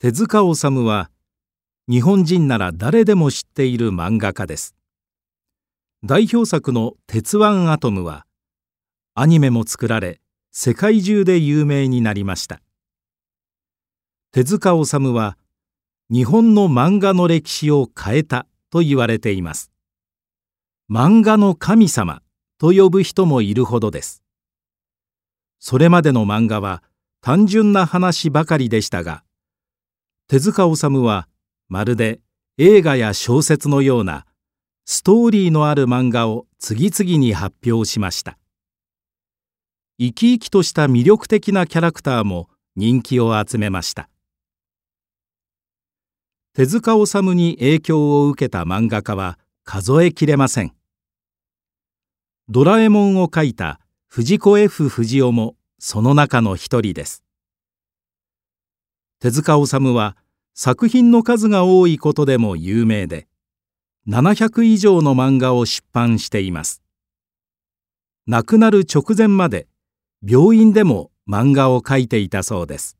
手塚治虫は日本人なら誰でも知っている漫画家です。代表作の「鉄腕アトム」はアニメも作られ世界中で有名になりました。手塚治虫は日本の漫画の歴史を変えたと言われています。漫画の神様と呼ぶ人もいるほどです。それまでの漫画は単純な話ばかりでしたが手塚治虫はまるで映画や小説のようなストーリーのある漫画を次々に発表しました。生き生きとした魅力的なキャラクターも人気を集めました。手塚治虫に影響を受けた漫画家は数えきれません。ドラえもんを描いた藤子 F 不二雄もその中の一人です。手塚治虫は作品の数が多いことでも有名で700以上の漫画を出版しています。亡くなる直前まで病院でも漫画を描いていたそうです。